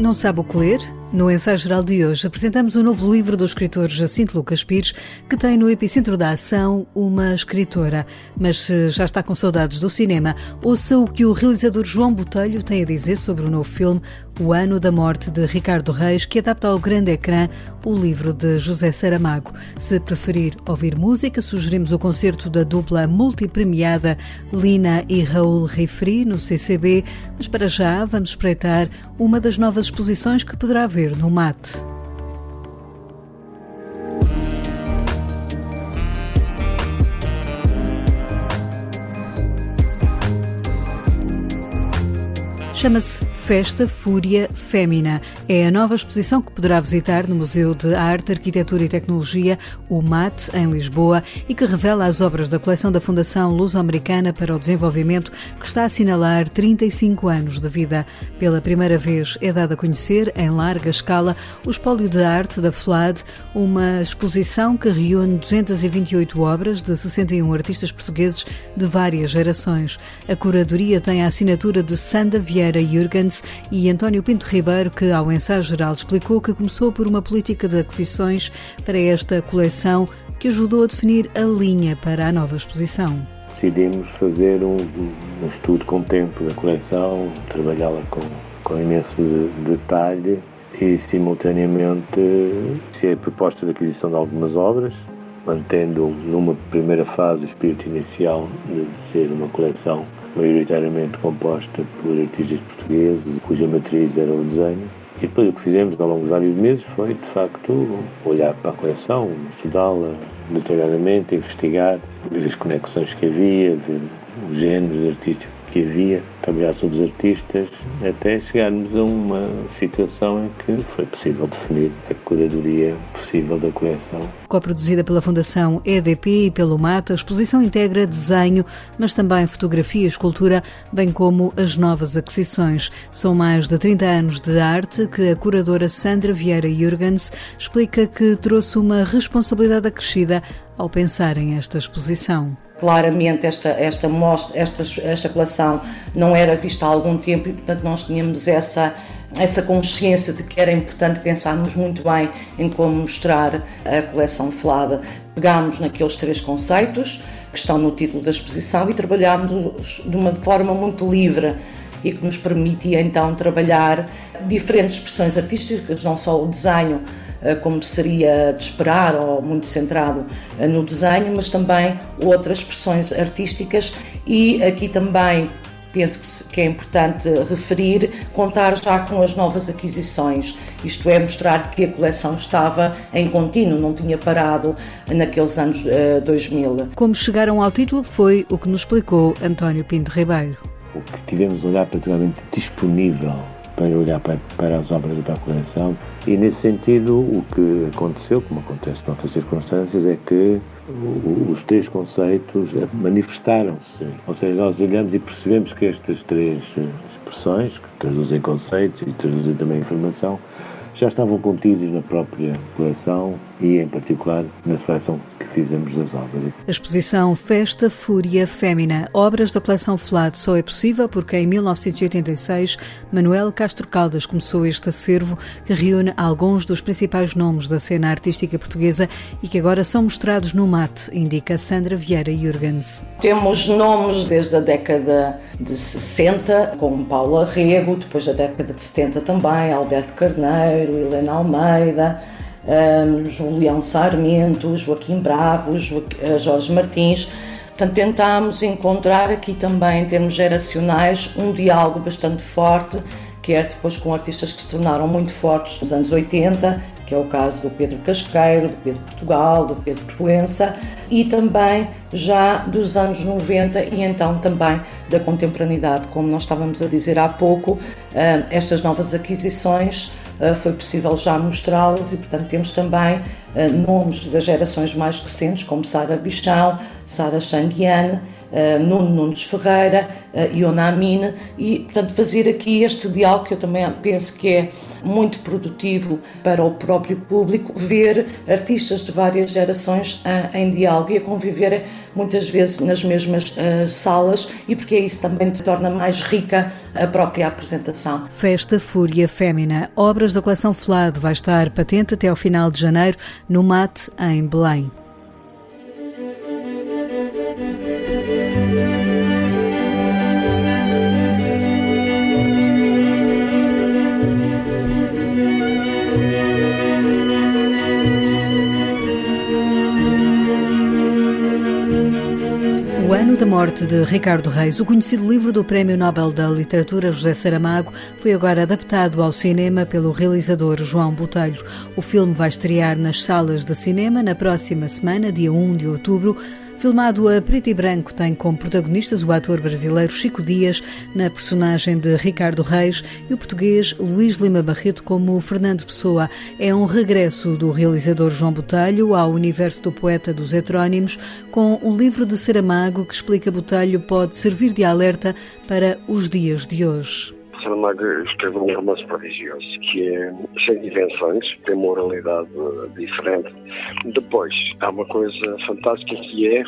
Não sabe o que ler? No ensaio geral de hoje apresentamos o um novo livro do escritor Jacinto Lucas Pires, que tem no epicentro da ação uma escritora. Mas se já está com saudades do cinema, ouça o que o realizador João Botelho tem a dizer sobre o novo filme O Ano da Morte de Ricardo Reis, que adapta ao grande ecrã o livro de José Saramago. Se preferir ouvir música, sugerimos o concerto da dupla multipremiada Lina e Raul Rifri no CCB, mas para já vamos espreitar uma das novas exposições que poderá ver no mate. Chama-se Festa Fúria Fémina. É a nova exposição que poderá visitar no Museu de Arte, Arquitetura e Tecnologia, o MAT, em Lisboa, e que revela as obras da coleção da Fundação Luso-Americana para o Desenvolvimento, que está a assinalar 35 anos de vida. Pela primeira vez é dado a conhecer, em larga escala, o espólio de arte da FLAD, uma exposição que reúne 228 obras de 61 artistas portugueses de várias gerações. A curadoria tem a assinatura de Sanda Vieira Jürgens, e António Pinto Ribeiro, que ao ensaio geral explicou que começou por uma política de aquisições para esta coleção que ajudou a definir a linha para a nova exposição. Decidimos fazer um, um estudo com tempo da coleção, trabalhá-la com, com imenso detalhe e, simultaneamente, a proposta de aquisição de algumas obras, mantendo numa primeira fase o espírito inicial de ser uma coleção maioritariamente composta por artistas portugueses, cuja matriz era o desenho. E depois o que fizemos ao longo de vários meses foi, de facto, olhar para a coleção, estudá-la detalhadamente, investigar, ver as conexões que havia, ver os géneros artísticos que havia, trabalhar sobre os artistas, até chegarmos a uma situação em que foi possível definir a curadoria possível da coleção. Co-produzida pela Fundação EDP e pelo MATA, a exposição integra desenho, mas também fotografia e escultura, bem como as novas aquisições. São mais de 30 anos de arte que a curadora Sandra Vieira Jürgens explica que trouxe uma responsabilidade acrescida ao pensar em esta exposição claramente esta, esta, mostra, esta, esta coleção não era vista há algum tempo e, portanto, nós tínhamos essa, essa consciência de que era importante pensarmos muito bem em como mostrar a coleção Flada. Pegámos naqueles três conceitos que estão no título da exposição e trabalhámos de uma forma muito livre e que nos permitia então trabalhar diferentes expressões artísticas, não só o desenho, como seria de esperar ou muito centrado eh, no desenho, mas também outras expressões artísticas e aqui também penso que é importante referir, contar já com as novas aquisições, isto é, mostrar que a coleção estava em contínuo, não tinha parado naqueles anos 2000. Eh, como chegaram ao título foi o que nos explicou António Pinto Ribeiro. O que tivemos olhar particularmente disponível para olhar para, para as obras da coleção e nesse sentido o que aconteceu, como acontece noutras circunstâncias, é que os três conceitos manifestaram-se. Ou seja, nós olhamos e percebemos que estas três expressões, que traduzem conceitos e traduzem também informação, já estavam contidos na própria coleção e, em particular, na seleção que fizemos das obras. A exposição Festa Fúria Fémina, obras da coleção FLAD, só é possível porque em 1986 Manuel Castro Caldas começou este acervo que reúne alguns dos principais nomes da cena artística portuguesa e que agora são mostrados no MAT, indica Sandra Vieira Jürgens. Temos nomes desde a década de 60, como Paulo Arrego, depois da década de 70 também, Alberto Carneiro, Helena Almeida, um, Julião Sarmento, Joaquim Bravo, Joaquim, uh, Jorge Martins. Portanto, tentámos encontrar aqui também, em termos geracionais, um diálogo bastante forte, quer depois com artistas que se tornaram muito fortes nos anos 80, que é o caso do Pedro Casqueiro, do Pedro Portugal, do Pedro Proença, e também já dos anos 90 e então também da contemporaneidade, como nós estávamos a dizer há pouco, estas novas aquisições foi possível já mostrá-las e, portanto, temos também ah, nomes das gerações mais recentes, como Sara Bichão, Sara Changuiane, uh, Nuno Nunes Ferreira, Iona Amine, e, portanto, fazer aqui este diálogo que eu também penso que é muito produtivo para o próprio público, ver artistas de várias gerações em diálogo e a conviver muitas vezes nas mesmas uh, salas e porque isso também torna mais rica a própria apresentação. Festa Fúria Fémina, obras da coleção FLAD, vai estar patente até ao final de janeiro no MAT em Belém. Da morte de Ricardo Reis, o conhecido livro do Prémio Nobel da Literatura José Saramago, foi agora adaptado ao cinema pelo realizador João Botelho. O filme vai estrear nas salas de cinema na próxima semana, dia 1 de outubro. Filmado a preto e branco, tem como protagonistas o ator brasileiro Chico Dias, na personagem de Ricardo Reis, e o português Luís Lima Barreto como Fernando Pessoa. É um regresso do realizador João Botelho ao universo do poeta dos heterónimos, com um livro de Saramago que explica Botelho pode servir de alerta para os dias de hoje. Saramago escreveu um romance prodigioso que é cheio de invenções, tem moralidade diferente. Depois, há uma coisa fantástica que é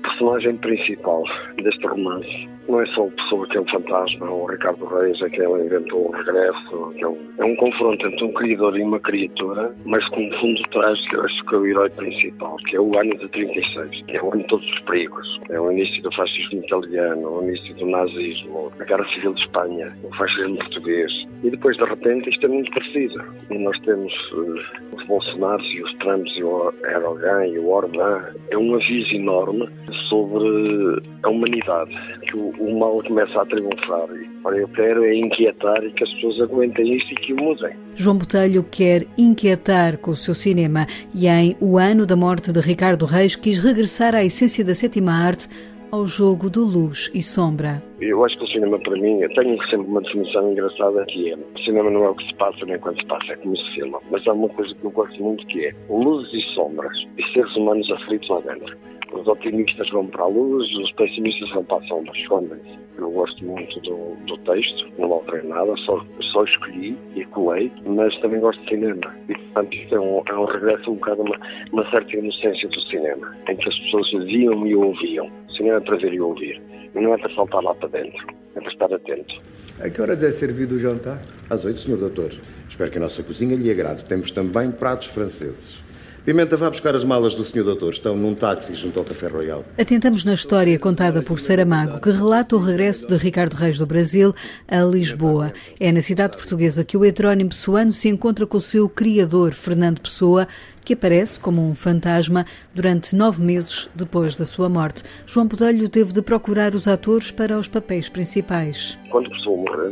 personagem principal deste romance não é só a pessoa que é um fantasma, o Ricardo Reis é que ele inventou o regresso, é um, é um confronto entre um criador e uma criatura, mas com um fundo trágico, eu acho que é o herói principal, que é o ano de 36, que é o ano de todos os perigos. É o início do fascismo italiano, o início do nazismo, a Guerra Civil de Espanha, o fascismo português. E depois, de repente, isto é muito preciso. E nós temos uh, Bolsonaros e os Trumps e o Erdogan e o Orbán. É um aviso enorme sobre a humanidade, que o, o mal começa a triunfar. Ora, eu quero é inquietar e que as pessoas aguentem isto e que o mudem. João Botelho quer inquietar com o seu cinema e em O Ano da Morte de Ricardo Reis quis regressar à essência da sétima arte ao jogo de luz e sombra. Eu acho que o cinema, para mim, eu tenho sempre uma definição engraçada que é: o cinema não é o que se passa nem quando se passa, é como se filma. Mas há uma coisa que eu gosto muito que é luzes e sombras e seres humanos aflitos lá dentro. Os otimistas vão para a luz, os pessimistas vão para a sombra, escondem-se. Eu gosto muito do, do texto, não alterei nada, só, só escolhi e colei, mas também gosto de cinema. E, portanto, isto é um, é um regresso um bocado a uma, uma certa inocência do cinema, em que as pessoas viam e ouviam. Cinema é para ver e ouvir, e não é para saltar lá para dentro, é para estar atento. A que horas é servido o jantar? Às oito, senhor doutor. Espero que a nossa cozinha lhe agrade. Temos também pratos franceses. Pimenta, vá buscar as malas do Sr. Doutor. Estão num táxi junto ao Café Royal. Atentamos na história contada por Saramago, que relata o regresso de Ricardo Reis do Brasil a Lisboa. É na cidade portuguesa que o heterónimo pessoano se encontra com o seu criador, Fernando Pessoa, que aparece como um fantasma durante nove meses depois da sua morte. João Podelho teve de procurar os atores para os papéis principais. Quando Pessoa morreu,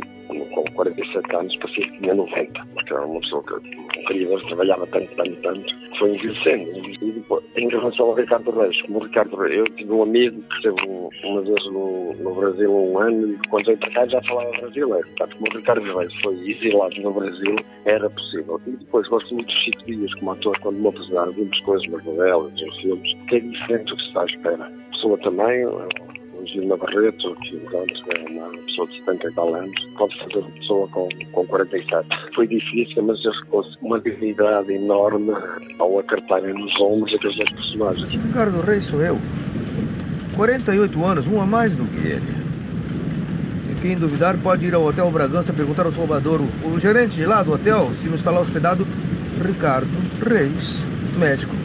com 47 anos, parecia que tinha 90, porque era uma pessoa que, trabalhava tanto, tanto, tanto, foi envelhecendo. E depois, em relação ao Ricardo Reis, como o Ricardo Reis, eu tive um amigo que esteve uma vez no, no Brasil um ano e quando veio para cá já falava brasileiro. Portanto, como o Ricardo Reis foi exilado no Brasil, era possível. E depois gosto muito de Chico Dias como ator, quando me apresentaram, vimos coisas nas novelas, nos filmes, que é diferente do que se está à espera. A pessoa também, o Gilma Barreto, que é uma pessoa de 70 e tal anos, pode fazer uma pessoa com, com 47. Foi difícil, mas com uma dignidade enorme ao acartarem nos ombros aqueles dois personagens. Ricardo Reis sou eu. 48 anos, um a mais do que ele. E quem duvidar pode ir ao Hotel Bragança perguntar ao Salvador, o gerente de lá do hotel, se não está lá hospedado, Ricardo Reis, médico,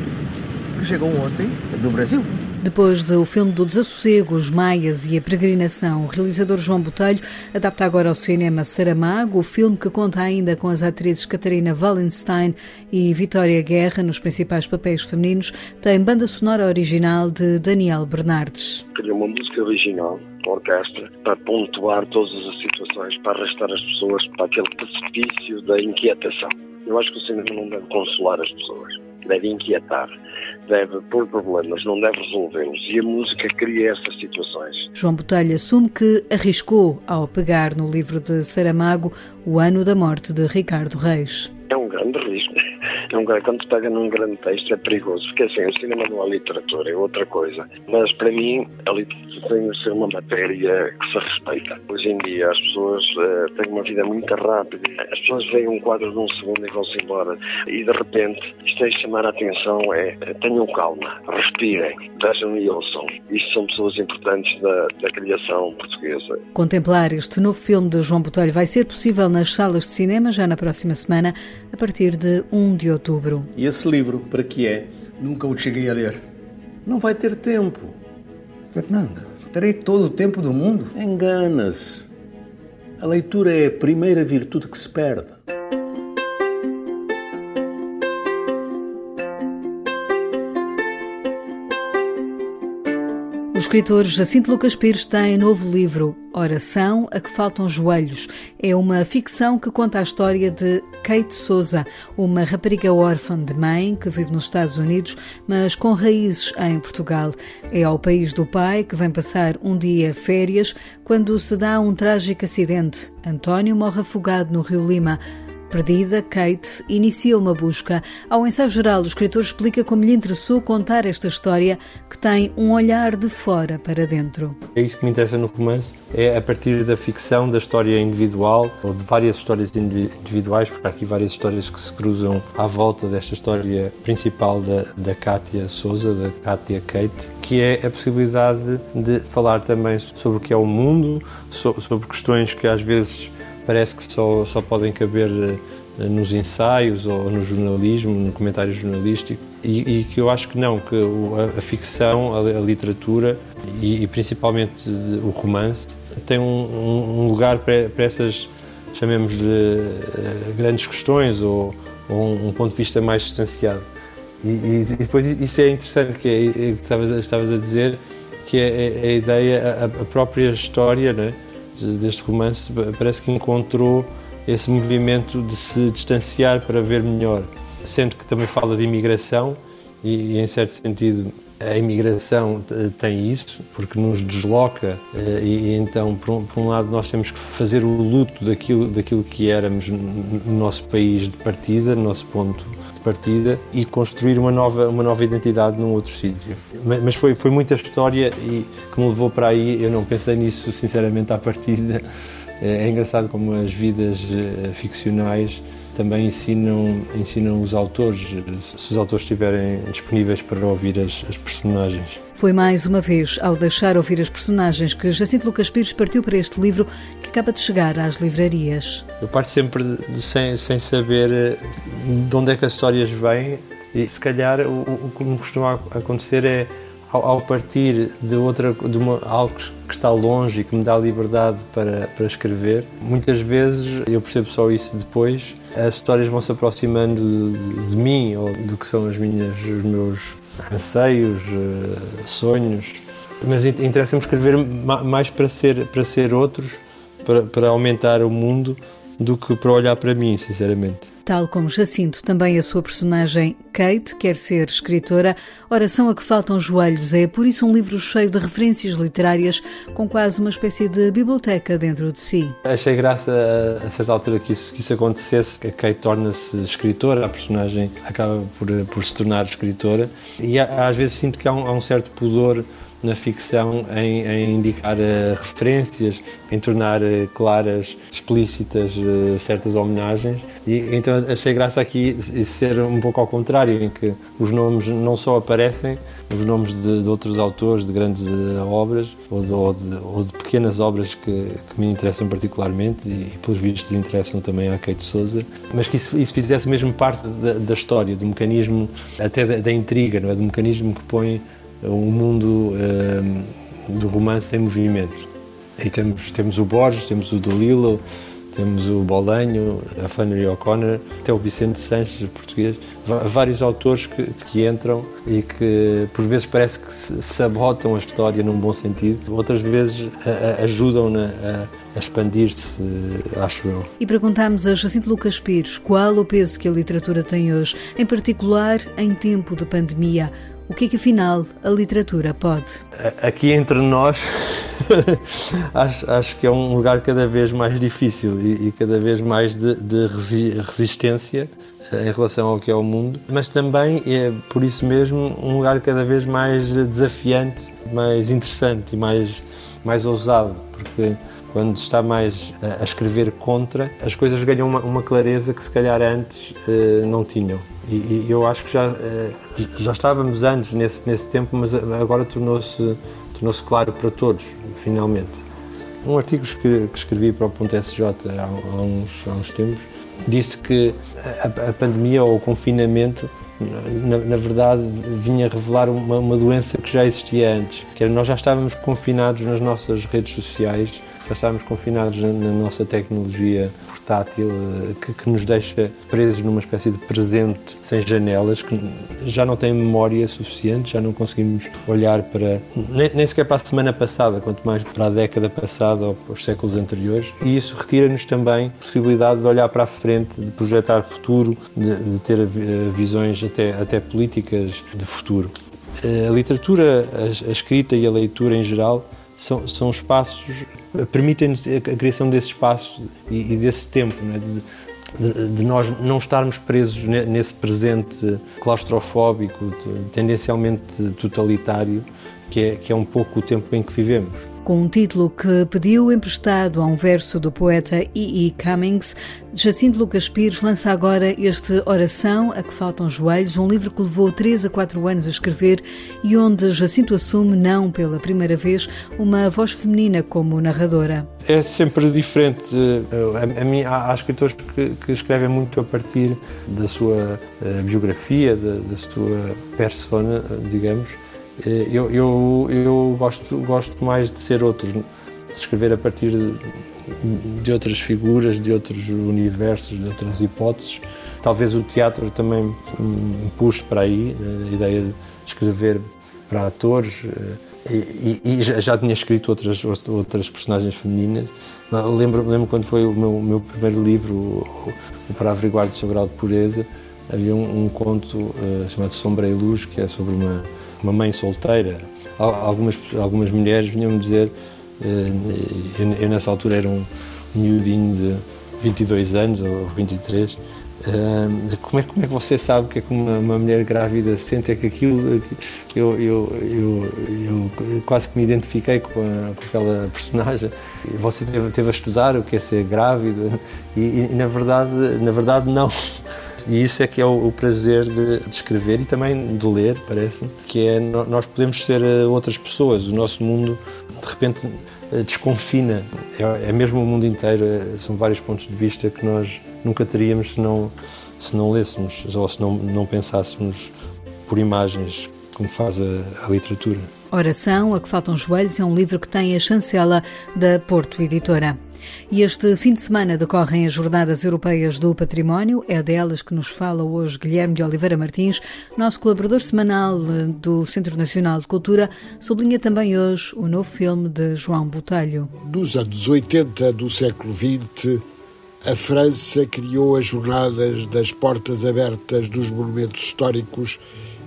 que chegou ontem do Brasil. Depois do filme do Desassossego, Os Maias e a Peregrinação, o realizador João Botelho adapta agora ao cinema Saramago, o filme que conta ainda com as atrizes Catarina Wallenstein e Vitória Guerra nos principais papéis femininos, tem banda sonora original de Daniel Bernardes. Queria uma música original orquestra para pontuar todas as situações, para arrastar as pessoas para aquele precipício da inquietação. Eu acho que o cinema não deve consolar as pessoas, deve inquietar deve pôr problemas, não deve resolvê-los. E a música cria essas situações. João Botelho assume que arriscou ao pegar no livro de Saramago o ano da morte de Ricardo Reis. É um grande risco. É um, quando se pega num grande texto é perigoso, porque assim, o cinema não é literatura, é outra coisa. Mas para mim, a literatura tem de ser uma matéria que se respeita. Hoje em dia as pessoas uh, têm uma vida muito rápida, as pessoas veem um quadro de um segundo e vão-se embora. E de repente, isto é chamar a atenção, é tenham calma, respirem, vejam e ouçam. Isto são pessoas importantes da, da criação portuguesa. Contemplar este novo filme de João Botelho vai ser possível nas salas de cinema já na próxima semana, a partir de 1 de outubro. E esse livro, para que é? Nunca o cheguei a ler. Não vai ter tempo. Fernanda, terei todo o tempo do mundo? Engana-se. A leitura é a primeira virtude que se perde. Escritor Jacinto Lucas Pires tem novo livro, Oração a que faltam joelhos. É uma ficção que conta a história de Kate Souza, uma rapariga órfã de mãe que vive nos Estados Unidos, mas com raízes em Portugal. É ao país do pai que vem passar um dia férias quando se dá um trágico acidente. António morre afogado no Rio Lima. Perdida, Kate inicia uma busca. Ao ensaio geral, o escritor explica como lhe interessou contar esta história que tem um olhar de fora para dentro. É isso que me interessa no romance, é a partir da ficção, da história individual, ou de várias histórias individuais, porque há aqui várias histórias que se cruzam à volta desta história principal da, da Kátia Souza, da Kátia Kate, que é a possibilidade de falar também sobre o que é o mundo, sobre questões que às vezes parece que só, só podem caber eh, nos ensaios ou no jornalismo, no comentário jornalístico, e, que eu acho que não, que a, a ficção, a, a literatura e, e, principalmente o romance tem um, um lugar para, essas, chamemos de eh, grandes questões ou, ou um, ponto de vista mais distanciado. E, e, depois isso é interessante, que é, é estavas, estavas a dizer, que é, é, é a ideia, a, a própria história, né? Deste romance parece que encontrou esse movimento de se distanciar para ver melhor, sendo que também fala de imigração e, em certo sentido a imigração tem isso, porque nos desloca eh, e então, por um, por um, lado, nós temos que fazer o luto daquilo, daquilo que éramos no nosso país de partida, no nosso ponto partida e construir uma nova, uma nova identidade num outro sítio. Mas foi, foi muita história e que me levou para aí, eu não pensei nisso sinceramente à partida. É, é engraçado como as vidas eh, ficcionais também ensinam, ensinam os autores, se os autores estiverem disponíveis para ouvir as, as, personagens. Foi mais uma vez ao deixar ouvir as personagens que Jacinto Lucas Pires partiu para este livro que acaba de chegar às livrarias. Eu parto sempre de, sem, sem saber eh, de onde é que as histórias vêm e se calhar o, o que me costuma acontecer é ao, partir de outra de uma, algo que está longe e que me dá liberdade para, para escrever, muitas vezes eu percebo só isso depois, as histórias vão se aproximando de, de mim ou do que são as minhas, os meus anseios, eh, sonhos. Mas interessa-me escrever mais para ser, para ser outros, para, para aumentar o mundo, do que para olhar para mim, sinceramente. Tal como Jacinto, também a sua personagem Kate quer ser escritora. Oração a que faltam joelhos é, por isso, um livro cheio de referências literárias, com quase uma espécie de biblioteca dentro de si. Achei graça a, certa altura que isso, que isso acontecesse, que a Kate torna-se escritora, a personagem acaba por, por se tornar escritora, e às vezes sinto que há um, há um certo pudor na ficção em, em indicar uh, referências, em tornar uh, claras, explícitas uh, certas homenagens. E então achei graça aqui ser um pouco ao contrário, em que os nomes não só aparecem, os nomes de, de outros autores de grandes obras ou de, ou, de, ou de, pequenas obras que, que, me interessam particularmente e, e pelos vistos interessam também à Kate Souza, mas que isso, isso fizesse mesmo parte da, da história, do mecanismo, até da, da intriga, não é? do mecanismo que põe um mundo um, ehm, do romance em movimento. Aí temos, temos o Borges, temos o Delilo, temos o Bolanho, a Flannery O'Connor, até o Vicente Sanches, português, vários autores que, que, entram e que por vezes parece que sabotam a história num bom sentido, outras vezes ajudam-na a, a expandir-se, acho eu. E perguntamos a Jacinto Lucas Pires qual o peso que a literatura tem hoje, em particular em tempo de pandemia. O que é que afinal a literatura pode? Aqui entre nós, acho, acho, que é um lugar cada vez mais difícil e, e cada vez mais de, de resistência em relação ao que é o mundo, mas também é por isso mesmo um lugar cada vez mais desafiante mais interessante e mais, mais ousado, porque quando está mais a, escrever contra, as coisas ganham uma, uma clareza que se calhar antes uh, não tinham. E, e, eu acho que já, uh, já estávamos antes nesse, nesse tempo, mas agora tornou-se tornou-se claro para todos, finalmente. Um artigo que, que escrevi para o Ponto SJ há, há, uns, há uns tempos disse que a, a pandemia ou o confinamento na, na, verdade, vinha revelar uma, uma, doença que já existia antes, que era nós já estávamos confinados nas nossas redes sociais estávamos confinados na, nossa tecnologia portátil eh, que, que, nos deixa presos numa espécie de presente sem janelas, que já não tem memória suficiente, já não conseguimos olhar para, nem, nem sequer para a semana passada, quanto mais para a década passada ou para os séculos anteriores. E isso retira-nos também a possibilidade de olhar para a frente, de projetar futuro, de, de ter visões até, até políticas de futuro. A literatura, a, a escrita e a leitura em geral são, são espaços, permitem-nos a, criação desse espaço e, e desse tempo, é? de, de, de, nós não estarmos presos nesse presente claustrofóbico, tendencialmente totalitário, que é, que é um pouco o tempo em que vivemos. Com um título que pediu emprestado a um verso do poeta E. E. Cummings, Jacinto Lucas Pires lança agora este Oração a que faltam joelhos, um livro que levou 3 a 4 anos a escrever e onde Jacinto assume, não pela primeira vez, uma voz feminina como narradora. É sempre diferente. A, a mim, há, há escritores que, que, escrevem muito a partir da sua uh, biografia, da, da sua persona, digamos eh, eu, eu, eu gosto, gosto mais de ser outro, de escrever a partir de, de outras figuras, de outros universos, de outras hipóteses. Talvez o teatro também me puxe para aí, eh, a ideia de escrever para atores. Eh, e, e, e já tinha escrito outras, outras personagens femininas. Lembro, lembro quando foi o meu, meu primeiro livro, o, o Para Averiguar de Sobral de Pureza, havia um, um conto uh, chamado Sombra e Luz, que é sobre uma uma mãe solteira. Algumas, algumas mulheres vinham-me dizer, eh, eu, eu, nessa altura era um miudinho de 22 anos ou 23, eh, como, é, como é que você sabe que é que uma, uma mulher grávida sente é que aquilo eu, eu, eu, eu, quase que me identifiquei com, a, com aquela personagem. Você teve, teve, a estudar o que é ser grávida? E, e na verdade na verdade não e isso é que é o, o prazer de, de, escrever e também de ler, parece que é nós podemos ser eh, outras pessoas. O nosso mundo, de repente, eh, desconfina. É, é mesmo o mundo inteiro, é, são vários pontos de vista que nós nunca teríamos se não, se não lêssemos ou se não, não pensássemos por imagens, como faz a, a literatura. Oração, a que faltam joelhos, é um livro que tem a chancela da Porto Editora. E este fim de semana decorrem as Jornadas Europeias do Património. É delas que nos fala hoje Guilherme de Oliveira Martins, nosso colaborador semanal eh, do Centro Nacional de Cultura. Sublinha também hoje o novo filme de João Botelho. Nos anos 80 do século XX, a França criou as Jornadas das Portas Abertas dos Monumentos Históricos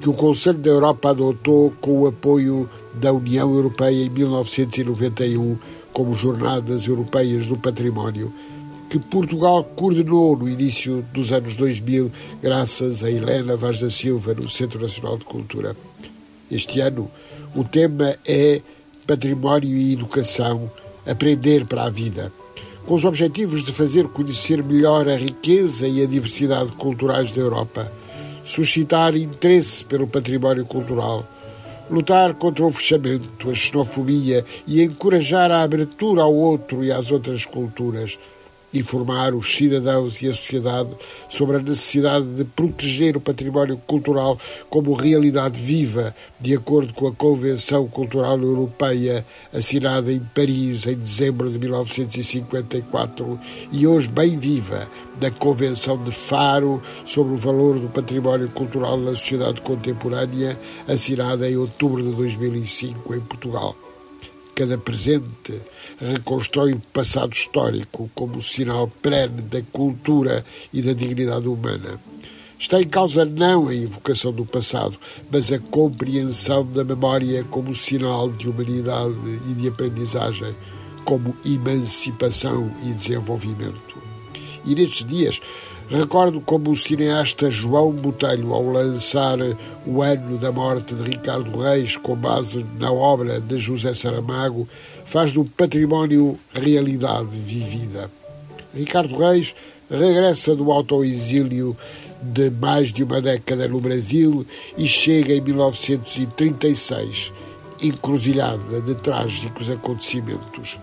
que o Conselho da Europa adotou com o apoio da União Europeia em 1991 como Jornadas Europeias do Património, que Portugal coordenou no início dos anos 2000, graças a Helena Vaz da Silva, no Centro Nacional de Cultura. Este ano, o tema é Património e Educação Aprender para a Vida, com os objetivos de fazer conhecer melhor a riqueza e a diversidade culturais da Europa, suscitar interesse pelo património cultural lutar contra o fechamento, a xenofobia e encorajar a abertura ao outro e às outras culturas, informar os cidadãos e a sociedade sobre a necessidade de proteger o património cultural como realidade viva, de acordo com a Convenção Cultural Europeia, assinada em Paris em dezembro de 1954 e hoje bem viva, da Convenção de Faro sobre o valor do património cultural na sociedade contemporânea, assinada em outubro de 2005 em Portugal. Cada presente reconstrói o passado histórico como sinal perene da cultura e da dignidade humana. Está em causa não a invocação do passado, mas a compreensão da memória como sinal de humanidade e de aprendizagem, como emancipação e desenvolvimento. E nestes dias Recordo como o cineasta João Botelho, ao lançar O Ano da Morte de Ricardo Reis, com base na obra de José Saramago, faz do património realidade vivida. Ricardo Reis regressa do autoexílio de mais de uma década no Brasil e chega em 1936, encruzilhada de trágicos acontecimentos.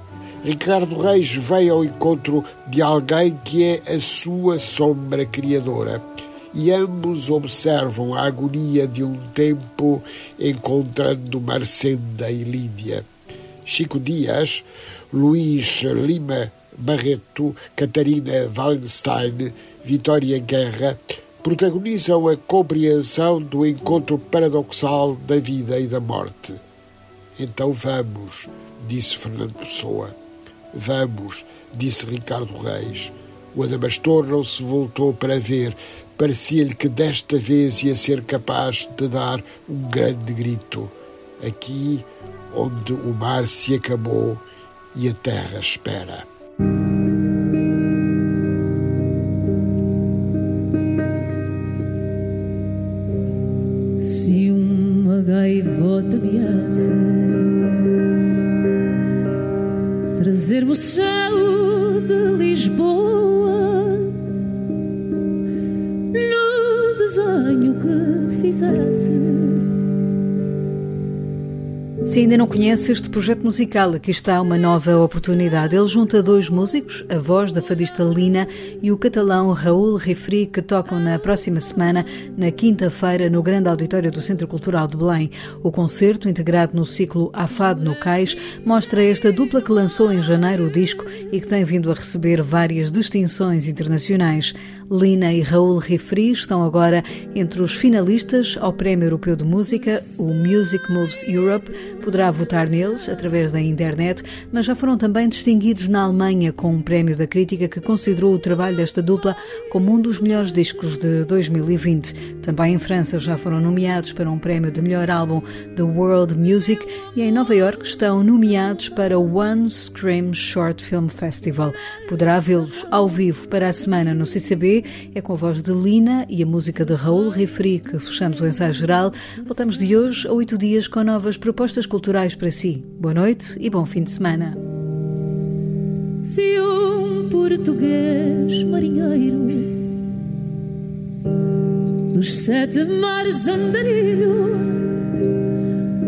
Ricardo Reis veio ao encontro de alguém que é a sua sombra criadora e ambos observam a agonia de um tempo encontrando Marcenda e Lídia. Chico Dias, Luís Lima Barreto, Catarina Wallenstein, Vitória Guerra protagonizam a compreensão do encontro paradoxal da vida e da morte. Então vamos, disse Fernando Pessoa. Vamos, disse Ricardo Reis. O Adamastor não se voltou para ver. Parecia-lhe que desta vez ia ser capaz de dar um grande grito. Aqui, onde o mar se acabou e a terra espera. Conhece este projeto musical, aqui está uma nova oportunidade. Ele junta dois músicos, a voz da fadista Lina e o catalão Raul Refri, que tocam na próxima semana, na quinta-feira, no Grande Auditório do Centro Cultural de Belém. O concerto, integrado no ciclo Afado no Cais, mostra esta dupla que lançou em janeiro o disco e que tem vindo a receber várias distinções internacionais. Lina e Raul Refri estão agora entre os finalistas ao Prémio Europeu de Música, o Music Moves Europe. Poderá votar neles através da internet, mas já foram também distinguidos na Alemanha com um prémio da crítica que considerou o trabalho desta dupla como um dos melhores discos de 2020. Também em França já foram nomeados para um prémio de melhor álbum The World Music e em Nova York estão nomeados para o One Scream Short Film Festival. Poderá vê-los ao vivo para a semana no CCB é com a voz de Lina e a música de Raul Refri que fechamos o ensaio geral. Voltamos de hoje a oito dias com novas propostas culturais para si. Boa noite e bom fim de semana. Se um português marinheiro dos sete mares andarilho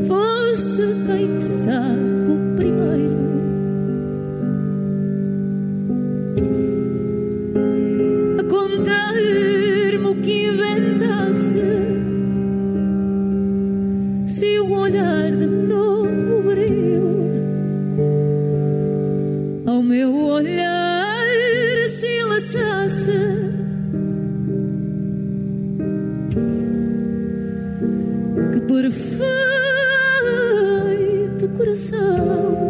fosse, quem contar-me o que inventasse. Se o olhar de novo brilho ao meu olhar se laçasse. Que perfeito coração.